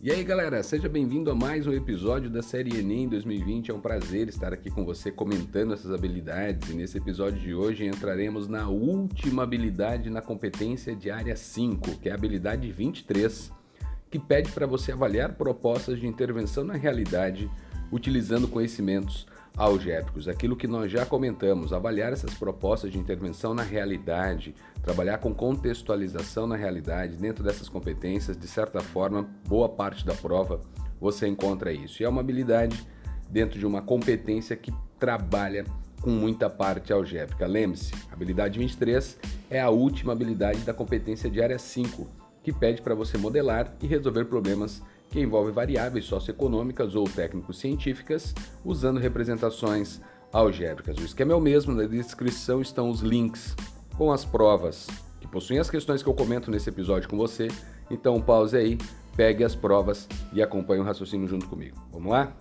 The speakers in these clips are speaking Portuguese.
E aí galera, seja bem-vindo a mais um episódio da série Enem 2020. É um prazer estar aqui com você comentando essas habilidades e nesse episódio de hoje entraremos na última habilidade na competência de área 5, que é a habilidade 23, que pede para você avaliar propostas de intervenção na realidade utilizando conhecimentos algébricos, aquilo que nós já comentamos, avaliar essas propostas de intervenção na realidade, trabalhar com contextualização na realidade, dentro dessas competências, de certa forma, boa parte da prova você encontra isso. E é uma habilidade dentro de uma competência que trabalha com muita parte algébrica. Lembre-se, habilidade 23 é a última habilidade da competência de área 5, que pede para você modelar e resolver problemas que envolve variáveis socioeconômicas ou técnico-científicas usando representações algébricas. O esquema é o mesmo, na descrição estão os links com as provas que possuem as questões que eu comento nesse episódio com você. Então pause aí, pegue as provas e acompanhe o raciocínio junto comigo. Vamos lá?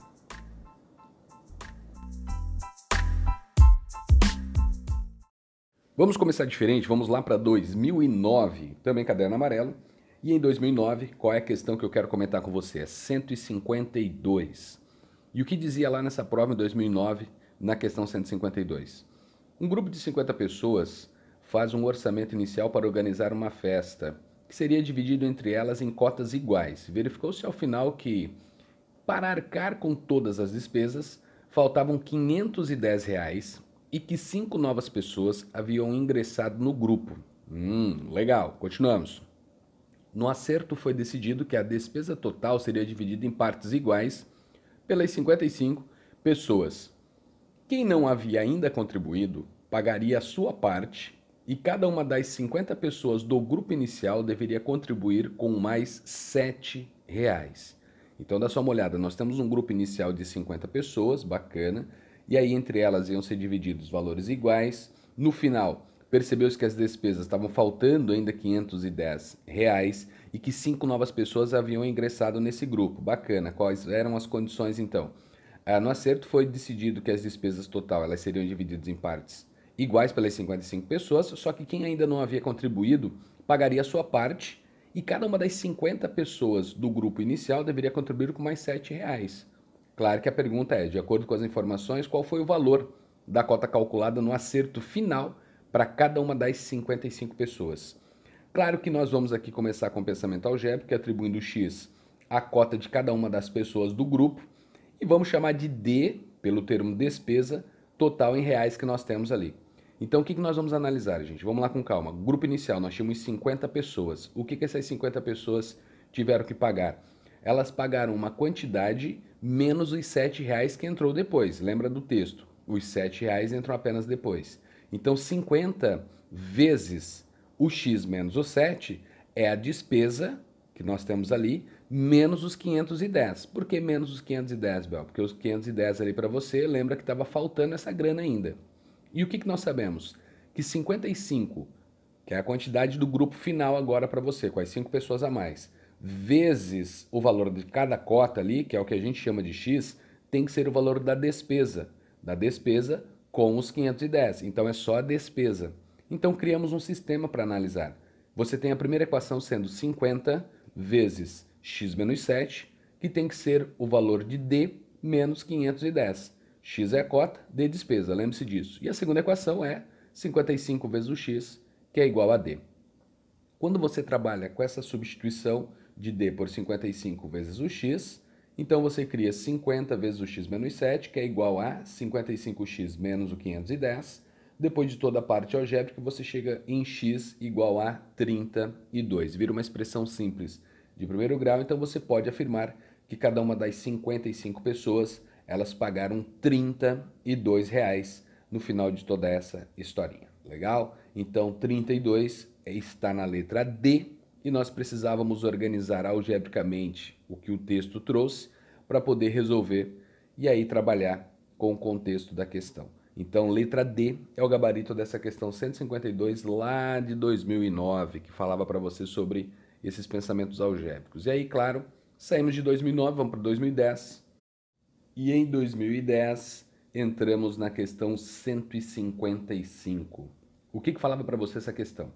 Vamos começar diferente, vamos lá para 2009, também caderno amarelo. E em 2009, qual é a questão que eu quero comentar com você? É 152. E o que dizia lá nessa prova em 2009, na questão 152? Um grupo de 50 pessoas faz um orçamento inicial para organizar uma festa, que seria dividido entre elas em cotas iguais. Verificou-se ao final que, para arcar com todas as despesas, faltavam 510 reais e que cinco novas pessoas haviam ingressado no grupo. Hum, legal, continuamos. No acerto foi decidido que a despesa total seria dividida em partes iguais pelas 55 pessoas. Quem não havia ainda contribuído pagaria a sua parte e cada uma das 50 pessoas do grupo inicial deveria contribuir com mais R$ reais. Então dá só uma olhada, nós temos um grupo inicial de 50 pessoas, bacana, e aí entre elas iam ser divididos valores iguais. No final, percebeu-se que as despesas estavam faltando ainda 510 reais e que cinco novas pessoas haviam ingressado nesse grupo. Bacana. Quais eram as condições então? Ah, no acerto foi decidido que as despesas total elas seriam divididas em partes iguais pelas 55 pessoas, só que quem ainda não havia contribuído pagaria a sua parte e cada uma das 50 pessoas do grupo inicial deveria contribuir com mais R$ reais. Claro que a pergunta é, de acordo com as informações, qual foi o valor da cota calculada no acerto final para cada uma das 55 pessoas. Claro que nós vamos aqui começar com o pensamento algébrico, atribuindo x à cota de cada uma das pessoas do grupo, e vamos chamar de D, pelo termo despesa, total em reais que nós temos ali. Então, o que, nós vamos analisar, gente? Vamos lá com calma. Grupo inicial, nós tínhamos 50 pessoas. O que, que essas 50 pessoas tiveram que pagar? Elas pagaram uma quantidade menos os 7 reais que entrou depois. Lembra do texto? Os 7 reais entram apenas depois. Então, 50 vezes o x menos o 7 é a despesa que nós temos ali, menos os 510. Por que menos os 510, Bel? Porque os 510 ali para você, lembra que estava faltando essa grana ainda. E o que, que nós sabemos? Que 55, que é a quantidade do grupo final agora para você, com as 5 pessoas a mais, vezes o valor de cada cota ali, que é o que a gente chama de x, tem que ser o valor da despesa. Da despesa com os 510. Então é só a despesa. Então criamos um sistema para analisar. Você tem a primeira equação sendo 50 vezes x menos 7, que tem que ser o valor de D menos 510. X é a cota, D é despesa, lembre-se disso. E a segunda equação é 55 vezes o x, que é igual a D. Quando você trabalha com essa substituição de D por 55 vezes o x, então você cria 50 vezes o x menos 7, que é igual a 55x menos o 510. Depois de toda a parte algébrica, você chega em x igual a 32. Vira uma expressão simples de primeiro grau, então você pode afirmar que cada uma das 55 pessoas, elas pagaram 32 reais no final de toda essa historinha. Legal? Então, 32 está na letra D e nós precisávamos organizar algebricamente o que o texto trouxe para poder resolver e aí trabalhar com o contexto da questão. Então, letra D é o gabarito dessa questão 152 lá de 2009, que falava para você sobre esses pensamentos algébricos. E aí, claro, saímos de 2009, vamos para 2010. E em 2010 entramos na questão 155. O que, que falava para você essa questão?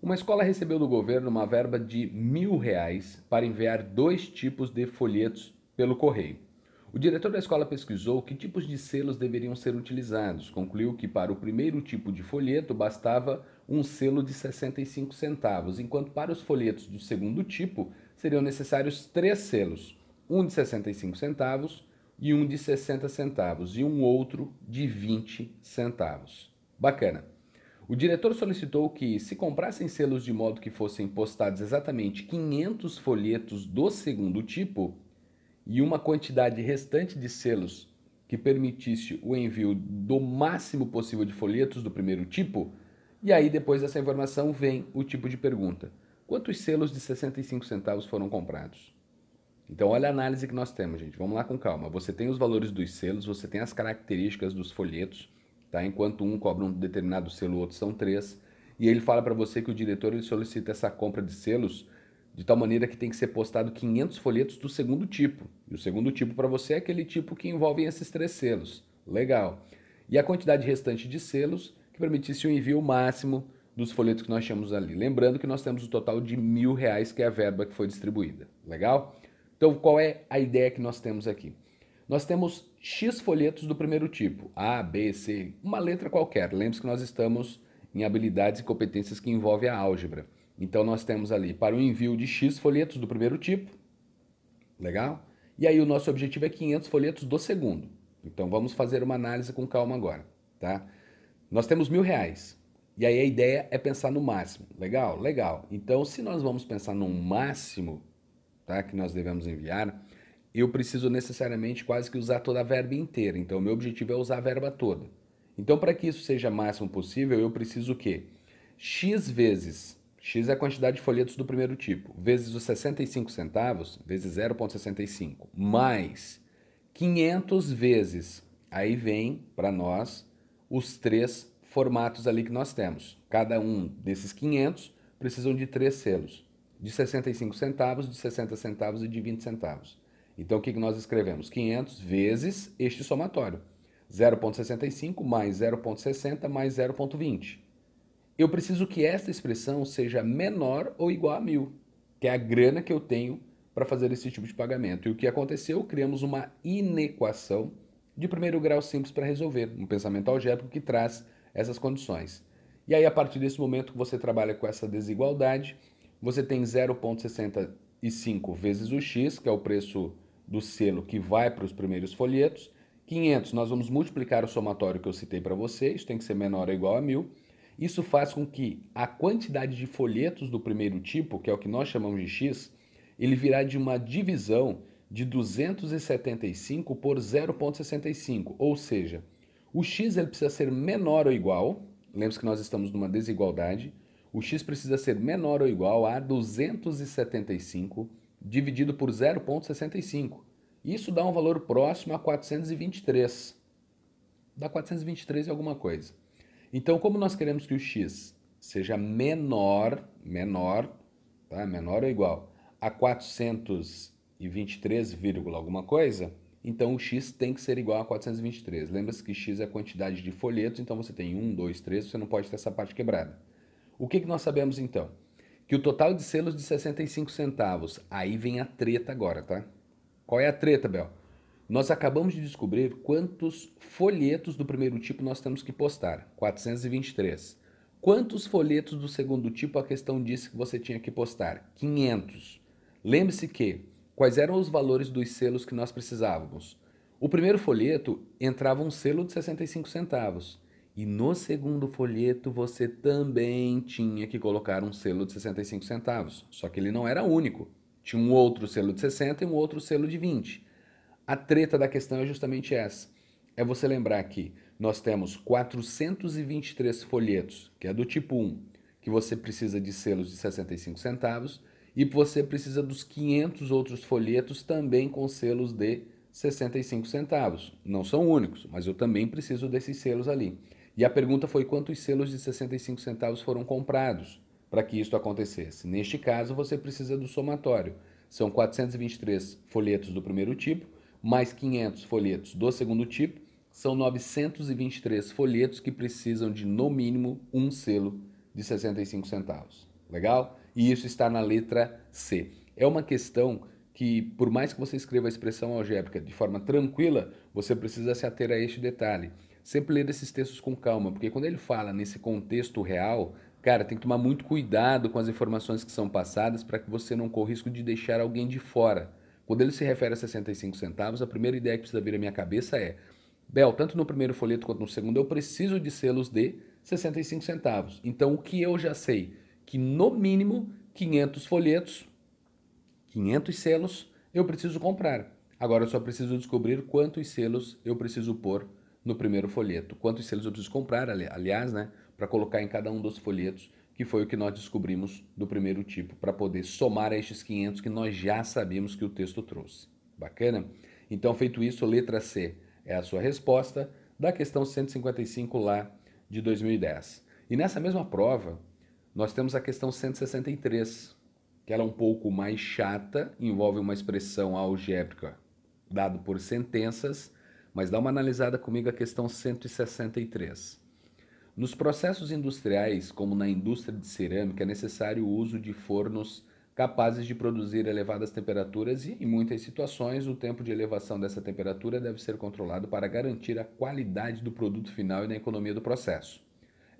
Uma escola recebeu do governo uma verba de mil reais para enviar dois tipos de folhetos pelo correio. O diretor da escola pesquisou que tipos de selos deveriam ser utilizados. Concluiu que para o primeiro tipo de folheto bastava um selo de 65 centavos, enquanto para os folhetos do segundo tipo seriam necessários três selos, um de 65 centavos e um de 60 centavos e um outro de 20 centavos. Bacana. O diretor solicitou que se comprassem selos de modo que fossem postados exatamente 500 folhetos do segundo tipo, e uma quantidade restante de selos que permitisse o envio do máximo possível de folhetos do primeiro tipo, e aí depois dessa informação vem o tipo de pergunta. Quantos selos de 65 centavos foram comprados? Então olha a análise que nós temos, gente. Vamos lá com calma. Você tem os valores dos selos, você tem as características dos folhetos, tá? Enquanto um cobra um determinado selo, o outro são três. E ele fala para você que o diretor ele solicita essa compra de selos de tal maneira que tem que ser postado 500 folhetos do segundo tipo. E o segundo tipo para você é aquele tipo que envolve esses três selos. Legal. E a quantidade restante de selos que permitisse o envio máximo dos folhetos que nós tínhamos ali. Lembrando que nós temos o total de mil reais, que é a verba que foi distribuída. Legal? Então, qual é a ideia que nós temos aqui? Nós temos X folhetos do primeiro tipo, A, B, C, uma letra qualquer. Lembre-se que nós estamos em habilidades e competências que envolvem a álgebra. Então nós temos ali para o envio de X folhetos do primeiro tipo, legal? E aí o nosso objetivo é 500 folhetos do segundo. Então vamos fazer uma análise com calma agora, tá? Nós temos mil reais. E aí a ideia é pensar no máximo. Legal? Legal. Então se nós vamos pensar no máximo, tá? Que nós devemos enviar, eu preciso necessariamente quase que usar toda a verba inteira. Então o meu objetivo é usar a verba toda. Então para que isso seja máximo possível, eu preciso o quê? X vezes X é a quantidade de folhetos do primeiro tipo, vezes os 65 centavos, vezes 0,65, mais 500 vezes. Aí vem para nós os três formatos ali que nós temos. Cada um desses 500 precisam de três selos, de 65 centavos, de 60 centavos e de 20 centavos. Então o que nós escrevemos? 500 vezes este somatório. 0,65 mais 0,60 mais 0,20 eu preciso que esta expressão seja menor ou igual a mil, que é a grana que eu tenho para fazer esse tipo de pagamento. E o que aconteceu? Criamos uma inequação de primeiro grau simples para resolver, um pensamento algébrico que traz essas condições. E aí, a partir desse momento que você trabalha com essa desigualdade, você tem 0,65 vezes o x, que é o preço do selo que vai para os primeiros folhetos. 500, nós vamos multiplicar o somatório que eu citei para vocês, tem que ser menor ou igual a 1.000. Isso faz com que a quantidade de folhetos do primeiro tipo, que é o que nós chamamos de X, ele virá de uma divisão de 275 por 0,65, ou seja, o x ele precisa ser menor ou igual, lembre-se que nós estamos numa desigualdade, o x precisa ser menor ou igual a 275 dividido por 0,65. Isso dá um valor próximo a 423. Dá 423 e alguma coisa. Então, como nós queremos que o x seja menor, menor, tá? menor ou igual a 423, alguma coisa, então o x tem que ser igual a 423. Lembra-se que x é a quantidade de folhetos, então você tem 1, 2, 3, você não pode ter essa parte quebrada. O que, que nós sabemos então? Que o total de selos de 65 centavos, aí vem a treta agora, tá? Qual é a treta, Bel? Nós acabamos de descobrir quantos folhetos do primeiro tipo nós temos que postar. 423. Quantos folhetos do segundo tipo a questão disse que você tinha que postar? 500. Lembre-se que quais eram os valores dos selos que nós precisávamos? O primeiro folheto entrava um selo de 65 centavos. E no segundo folheto você também tinha que colocar um selo de 65 centavos. Só que ele não era único. Tinha um outro selo de 60 e um outro selo de 20. A treta da questão é justamente essa. É você lembrar que nós temos 423 folhetos, que é do tipo 1, que você precisa de selos de 65 centavos, e você precisa dos 500 outros folhetos também com selos de 65 centavos. Não são únicos, mas eu também preciso desses selos ali. E a pergunta foi quantos selos de 65 centavos foram comprados para que isso acontecesse. Neste caso, você precisa do somatório. São 423 folhetos do primeiro tipo mais 500 folhetos do segundo tipo, são 923 folhetos que precisam de no mínimo um selo de 65 centavos. Legal? E isso está na letra C. É uma questão que, por mais que você escreva a expressão algébrica de forma tranquila, você precisa se ater a este detalhe. Sempre ler esses textos com calma, porque quando ele fala nesse contexto real, cara, tem que tomar muito cuidado com as informações que são passadas para que você não corra o risco de deixar alguém de fora. Quando ele se refere a 65 centavos, a primeira ideia que precisa vir à minha cabeça é: Bel, tanto no primeiro folheto quanto no segundo, eu preciso de selos de 65 centavos. Então, o que eu já sei? Que no mínimo 500 folhetos 500 selos eu preciso comprar. Agora eu só preciso descobrir quantos selos eu preciso pôr no primeiro folheto. Quantos selos eu preciso comprar, aliás, né, para colocar em cada um dos folhetos, que foi o que nós descobrimos do primeiro tipo, para poder somar a estes 500 que nós já sabíamos que o texto trouxe. Bacana? Então, feito isso, letra C é a sua resposta da questão 155 lá de 2010. E nessa mesma prova, nós temos a questão 163, que ela é um pouco mais chata, envolve uma expressão algébrica dado por sentenças, mas dá uma analisada comigo a questão 163. Nos processos industriais, como na indústria de cerâmica, é necessário o uso de fornos capazes de produzir elevadas temperaturas e, em muitas situações, o tempo de elevação dessa temperatura deve ser controlado para garantir a qualidade do produto final e na economia do processo.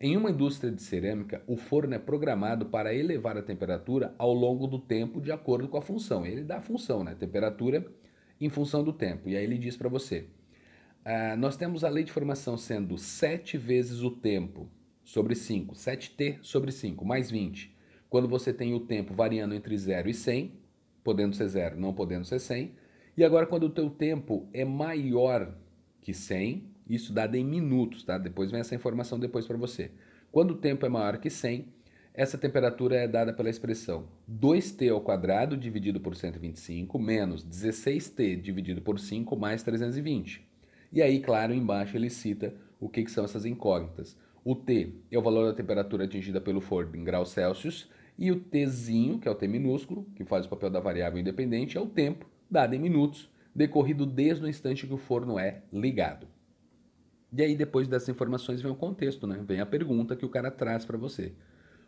Em uma indústria de cerâmica, o forno é programado para elevar a temperatura ao longo do tempo de acordo com a função. Ele dá a função, né? Temperatura em função do tempo. E aí ele diz para você: ah, nós temos a lei de formação sendo 7 vezes o tempo sobre 5, 7t sobre 5, mais 20. Quando você tem o tempo variando entre 0 e 100, podendo ser 0, não podendo ser 100. E agora, quando o teu tempo é maior que 100, isso dado em minutos, tá? Depois vem essa informação depois para você. Quando o tempo é maior que 100, essa temperatura é dada pela expressão 2t ao quadrado dividido por 125 menos 16t dividido por 5 mais 320. E aí, claro, embaixo ele cita o que, que são essas incógnitas. O T é o valor da temperatura atingida pelo forno em graus Celsius e o Tzinho, que é o T minúsculo, que faz o papel da variável independente, é o tempo, dado em minutos, decorrido desde o instante que o forno é ligado. E aí, depois dessas informações, vem o contexto, né? Vem a pergunta que o cara traz para você.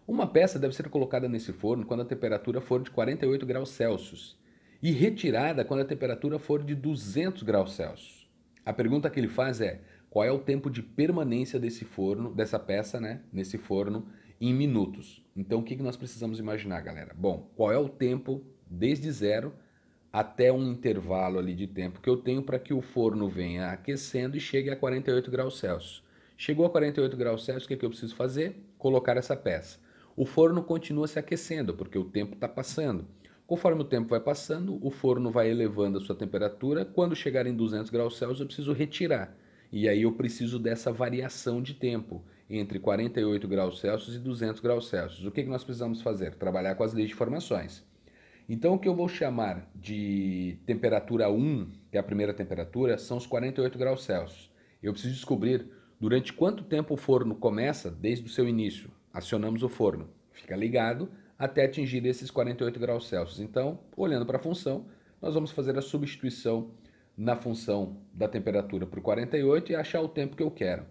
Uma peça deve ser colocada nesse forno quando a temperatura for de 48 graus Celsius e retirada quando a temperatura for de 200 graus Celsius. A pergunta que ele faz é: qual é o tempo de permanência desse forno, dessa peça, né, nesse forno em minutos? Então, o que nós precisamos imaginar, galera? Bom, qual é o tempo desde zero até um intervalo ali de tempo que eu tenho para que o forno venha aquecendo e chegue a 48 graus Celsius. Chegou a 48 graus Celsius, o que, é que eu preciso fazer? Colocar essa peça. O forno continua se aquecendo, porque o tempo está passando. Conforme o tempo vai passando, o forno vai elevando a sua temperatura. Quando chegar em 200 graus Celsius, eu preciso retirar. E aí eu preciso dessa variação de tempo entre 48 graus Celsius e 200 graus Celsius. O que, que nós precisamos fazer? Trabalhar com as leis de formações. Então, o que eu vou chamar de temperatura 1, que é a primeira temperatura, são os 48 graus Celsius. Eu preciso descobrir durante quanto tempo o forno começa desde o seu início. Acionamos o forno, fica ligado até atingir esses 48 graus Celsius. Então, olhando para a função, nós vamos fazer a substituição na função da temperatura por 48 e achar o tempo que eu quero.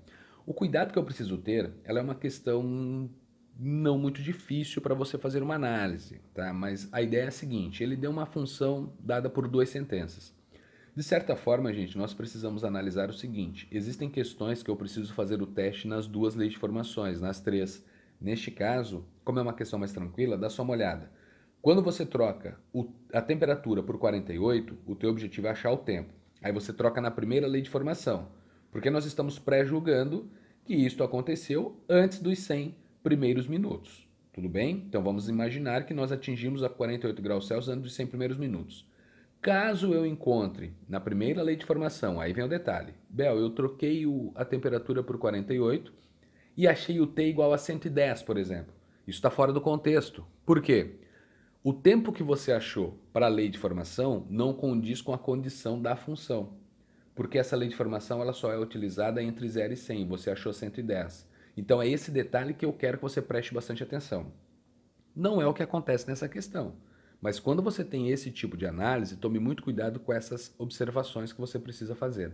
O cuidado que eu preciso ter, ela é uma questão não muito difícil para você fazer uma análise, tá? Mas a ideia é a seguinte: ele deu uma função dada por duas sentenças. De certa forma, gente, nós precisamos analisar o seguinte: existem questões que eu preciso fazer o teste nas duas leis de formações, nas três. Neste caso, como é uma questão mais tranquila, dá só uma olhada. Quando você troca o, a temperatura por 48, o teu objetivo é achar o tempo. Aí você troca na primeira lei de formação, porque nós estamos pré-julgando que isto aconteceu antes dos 100 primeiros minutos. Tudo bem? Então vamos imaginar que nós atingimos a 48 graus Celsius antes dos 100 primeiros minutos. Caso eu encontre na primeira lei de formação, aí vem o detalhe. Bel, eu troquei o, a temperatura por 48 e achei o T igual a 110, por exemplo. Isso está fora do contexto. Por quê? O tempo que você achou para a lei de formação não condiz com a condição da função. Porque essa lei de formação ela só é utilizada entre 0 e 100. Você achou 110. Então é esse detalhe que eu quero que você preste bastante atenção. Não é o que acontece nessa questão. Mas quando você tem esse tipo de análise, tome muito cuidado com essas observações que você precisa fazer.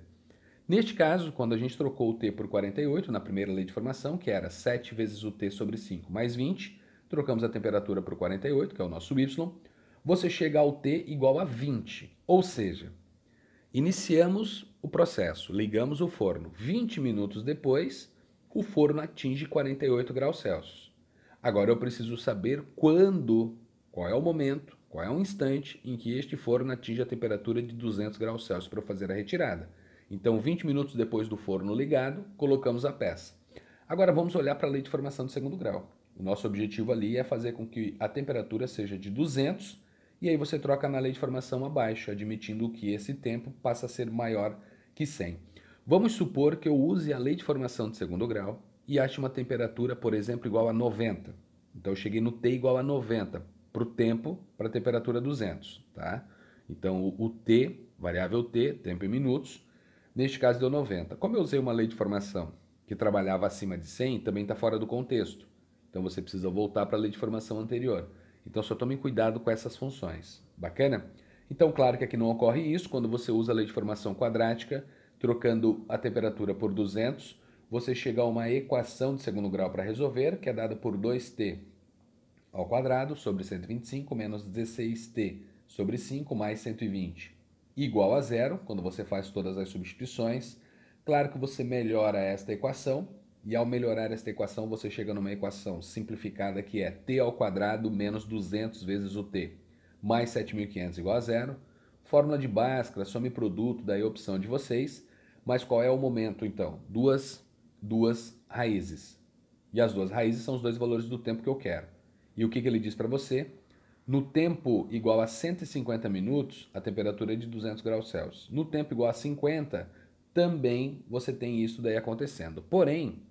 Neste caso, quando a gente trocou o t por 48 na primeira lei de formação, que era 7 vezes o t sobre 5 mais 20, trocamos a temperatura o 48, que é o nosso Y, você chega ao T igual a 20. Ou seja, iniciamos o processo, ligamos o forno. 20 minutos depois, o forno atinge 48 graus Celsius. Agora eu preciso saber quando, qual é o momento, qual é o instante em que este forno atinge a temperatura de 200 graus Celsius para fazer a retirada. Então, 20 minutos depois do forno ligado, colocamos a peça. Agora vamos olhar para a lei de formação de segundo grau. O nosso objetivo ali é fazer com que a temperatura seja de 200 e aí você troca na lei de formação abaixo, admitindo que esse tempo passa a ser maior que 100. Vamos supor que eu use a lei de formação de segundo grau e ache uma temperatura, por exemplo, igual a 90. Então eu cheguei no T igual a 90 para o tempo, para a temperatura 200, tá? Então o, T, variável T, tempo em minutos, Neste caso deu 90. Como eu usei uma lei de formação que trabalhava acima de 100, também está fora do contexto. Então você precisa voltar para a lei de formação anterior. Então só tome cuidado com essas funções. Bacana? Então, claro que aqui não ocorre isso quando você usa a lei de formação quadrática, trocando a temperatura por 200, você chega a uma equação de segundo grau para resolver, que é dada por 2t ao quadrado sobre 125 menos 16t sobre 5 mais 120 igual a zero, quando você faz todas as substituições. Claro que você melhora esta equação, e ao melhorar esta equação, você chega numa equação simplificada que é t ao quadrado menos 200 vezes o t, mais 7.500 igual a zero. Fórmula de Bhaskara, some produto, daí a opção de vocês. Mas qual é o momento, então? Duas, duas raízes. E as duas raízes são os dois valores do tempo que eu quero. E o que, que ele diz para você? No tempo igual a 150 minutos, a temperatura é de 200 graus Celsius. No tempo igual a 50, também você tem isso daí acontecendo. Porém,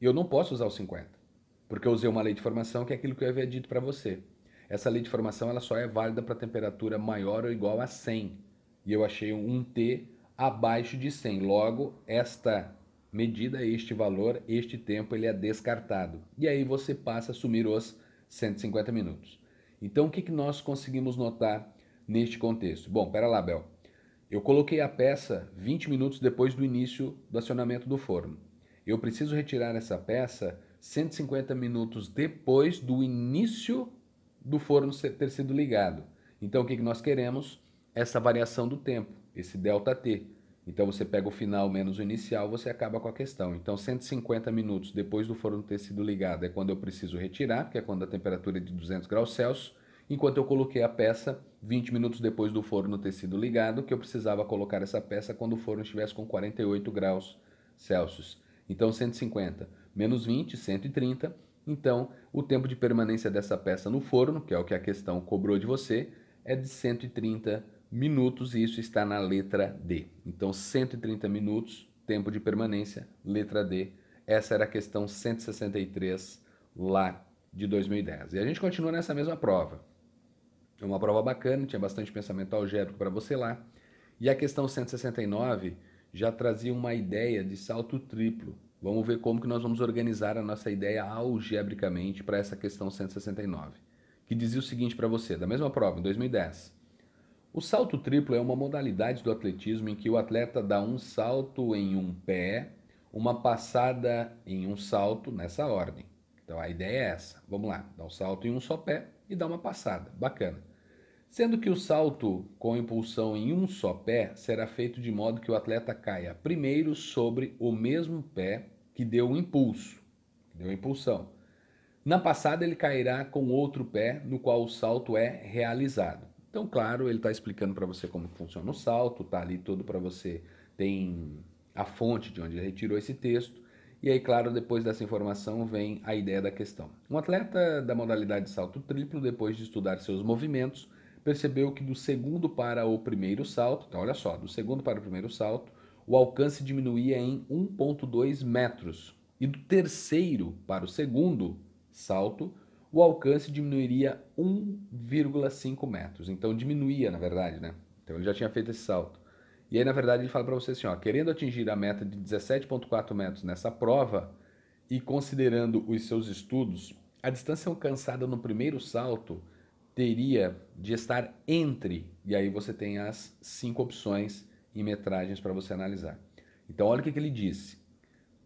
eu não posso usar o 50, porque eu usei uma lei de formação que é aquilo que eu havia dito para você. Essa lei de formação ela só é válida para temperatura maior ou igual a 100. E eu achei um T abaixo de 100. Logo, esta medida, este valor, este tempo, ele é descartado. E aí você passa a assumir os 150 minutos. Então, o que, que nós conseguimos notar neste contexto? Bom, pera lá, Bel. Eu coloquei a peça 20 minutos depois do início do acionamento do forno. Eu preciso retirar essa peça 150 minutos depois do início do forno ter sido ligado. Então, o que, que nós queremos? Essa variação do tempo, esse ΔT. Então, você pega o final menos o inicial, você acaba com a questão. Então, 150 minutos depois do forno ter sido ligado é quando eu preciso retirar, que é quando a temperatura é de 200 graus Celsius enquanto eu coloquei a peça 20 minutos depois do forno ter sido ligado, que eu precisava colocar essa peça quando o forno estivesse com 48 graus Celsius. Então 150 menos 20, 130. Então o tempo de permanência dessa peça no forno, que é o que a questão cobrou de você, é de 130 minutos e isso está na letra D. Então 130 minutos, tempo de permanência, letra D. Essa era a questão 163 lá de 2010. E a gente continua nessa mesma prova. É uma prova bacana, tinha bastante pensamento algébrico para você lá. E a questão 169 já trazia uma ideia de salto triplo. Vamos ver como que nós vamos organizar a nossa ideia algebricamente para essa questão 169, que dizia o seguinte para você, da mesma prova, em 2010. O salto triplo é uma modalidade do atletismo em que o atleta dá um salto em um pé, uma passada em um salto, nessa ordem. Então a ideia é essa. Vamos lá, dá um salto em um só pé e dá uma passada. Bacana sendo que o salto com impulsão em um só pé será feito de modo que o atleta caia primeiro sobre o mesmo pé que deu o impulso, deu a impulsão. Na passada, ele cairá com outro pé no qual o salto é realizado. Então, claro, ele está explicando para você como funciona o salto, está ali todo para você, tem a fonte de onde ele retirou esse texto. E aí, claro, depois dessa informação vem a ideia da questão. Um atleta da modalidade salto triplo, depois de estudar seus movimentos, percebeu que do segundo para o primeiro salto, então olha só, do segundo para o primeiro salto, o alcance diminuía em 1,2 metros. E do terceiro para o segundo salto, o alcance diminuiria 1,5 metros. Então diminuía, na verdade, né? Então ele já tinha feito esse salto. E aí, na verdade, ele fala para você assim, ó, querendo atingir a meta de 17,4 metros nessa prova e considerando os seus estudos, a distância alcançada no primeiro salto teria de estar entre, e aí você tem as cinco opções em metragens para você analisar. Então, olha o que, que ele disse.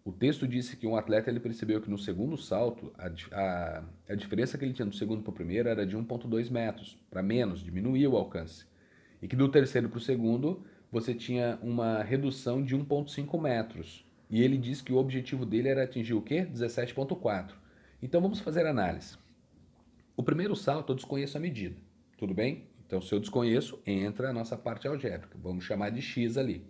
O texto disse que um atleta ele percebeu que no segundo salto, a, a, a diferença que ele tinha do segundo para o primeiro era de 1,2 metros, para menos, diminuiu o alcance. E que do terceiro para o segundo, você tinha uma redução de 1,5 metros. E ele disse que o objetivo dele era atingir o quê? 17,4. Então vamos fazer análise. O primeiro salto eu desconheço a medida, tudo bem? Então se eu desconheço, entra a nossa parte algébrica. Vamos chamar de x ali.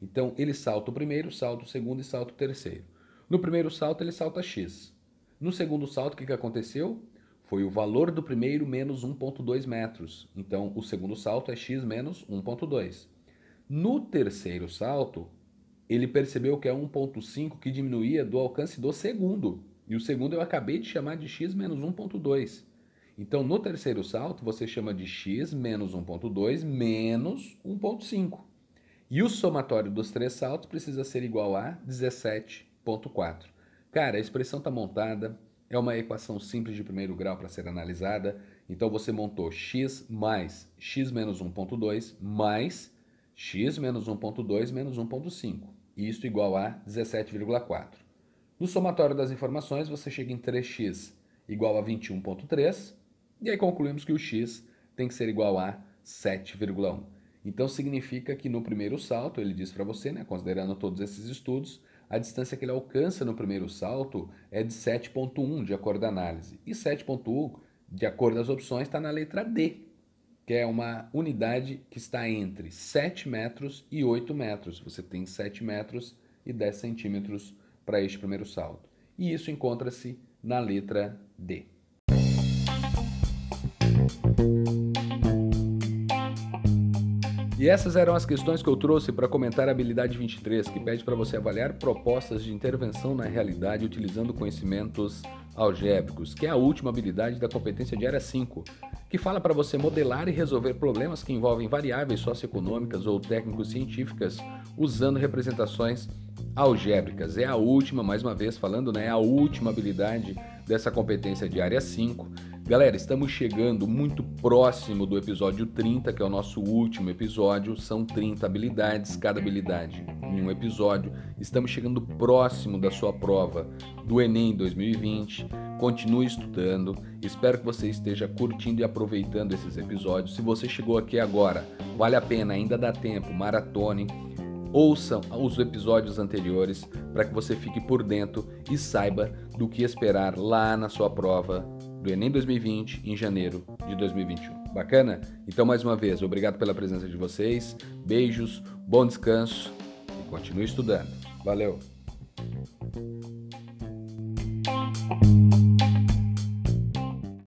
Então ele salta o primeiro, salta o segundo e salta o terceiro. No primeiro salto ele salta x. No segundo salto o que, que aconteceu? Foi o valor do primeiro menos 1.2 metros. Então o segundo salto é x menos 1.2. No terceiro salto, ele percebeu que é 1.5 que diminuía do alcance do segundo. E o segundo eu acabei de chamar de x menos 1.2. Então, no terceiro salto, você chama de x menos 1.2 menos 1.5. E o somatório dos três saltos precisa ser igual a 17,4. Cara, a expressão está montada, é uma equação simples de primeiro grau para ser analisada. Então você montou x mais x menos 1,2 mais x menos 1,2 menos 1,5. Isso igual a 17,4. No somatório das informações, você chega em 3x igual a 21,3. E aí concluímos que o x tem que ser igual a 7,1. Então significa que no primeiro salto, ele diz para você, né, considerando todos esses estudos, a distância que ele alcança no primeiro salto é de 7.1, de acordo a análise. E 7.1, de acordo as opções, está na letra D, que é uma unidade que está entre 7 metros e 8 metros. Você tem 7 metros e 10 centímetros para este primeiro salto. E isso encontra-se na letra D. E essas eram as questões que eu trouxe para comentar a habilidade 23, que pede para você avaliar propostas de intervenção na realidade utilizando conhecimentos algébricos, que é a última habilidade da competência de área 5, que fala para você modelar e resolver problemas que envolvem variáveis socioeconômicas ou técnico-científicas usando representações algébricas. É a última, mais uma vez falando, né, é a última habilidade dessa competência de área 5 Galera, estamos chegando muito próximo do episódio 30, que é o nosso último episódio. São 30 habilidades, cada habilidade em um episódio. Estamos chegando próximo da sua prova do Enem 2020. Continue estudando. Espero que você esteja curtindo e aproveitando esses episódios. Se você chegou aqui agora, vale a pena, ainda dá tempo, maratone. Ouçam os episódios anteriores para que você fique por dentro e saiba do que esperar lá na sua prova do Enem 2020 em janeiro de 2021. Bacana? Então, mais uma vez, obrigado pela presença de vocês. Beijos, bom descanso e continue estudando. Valeu!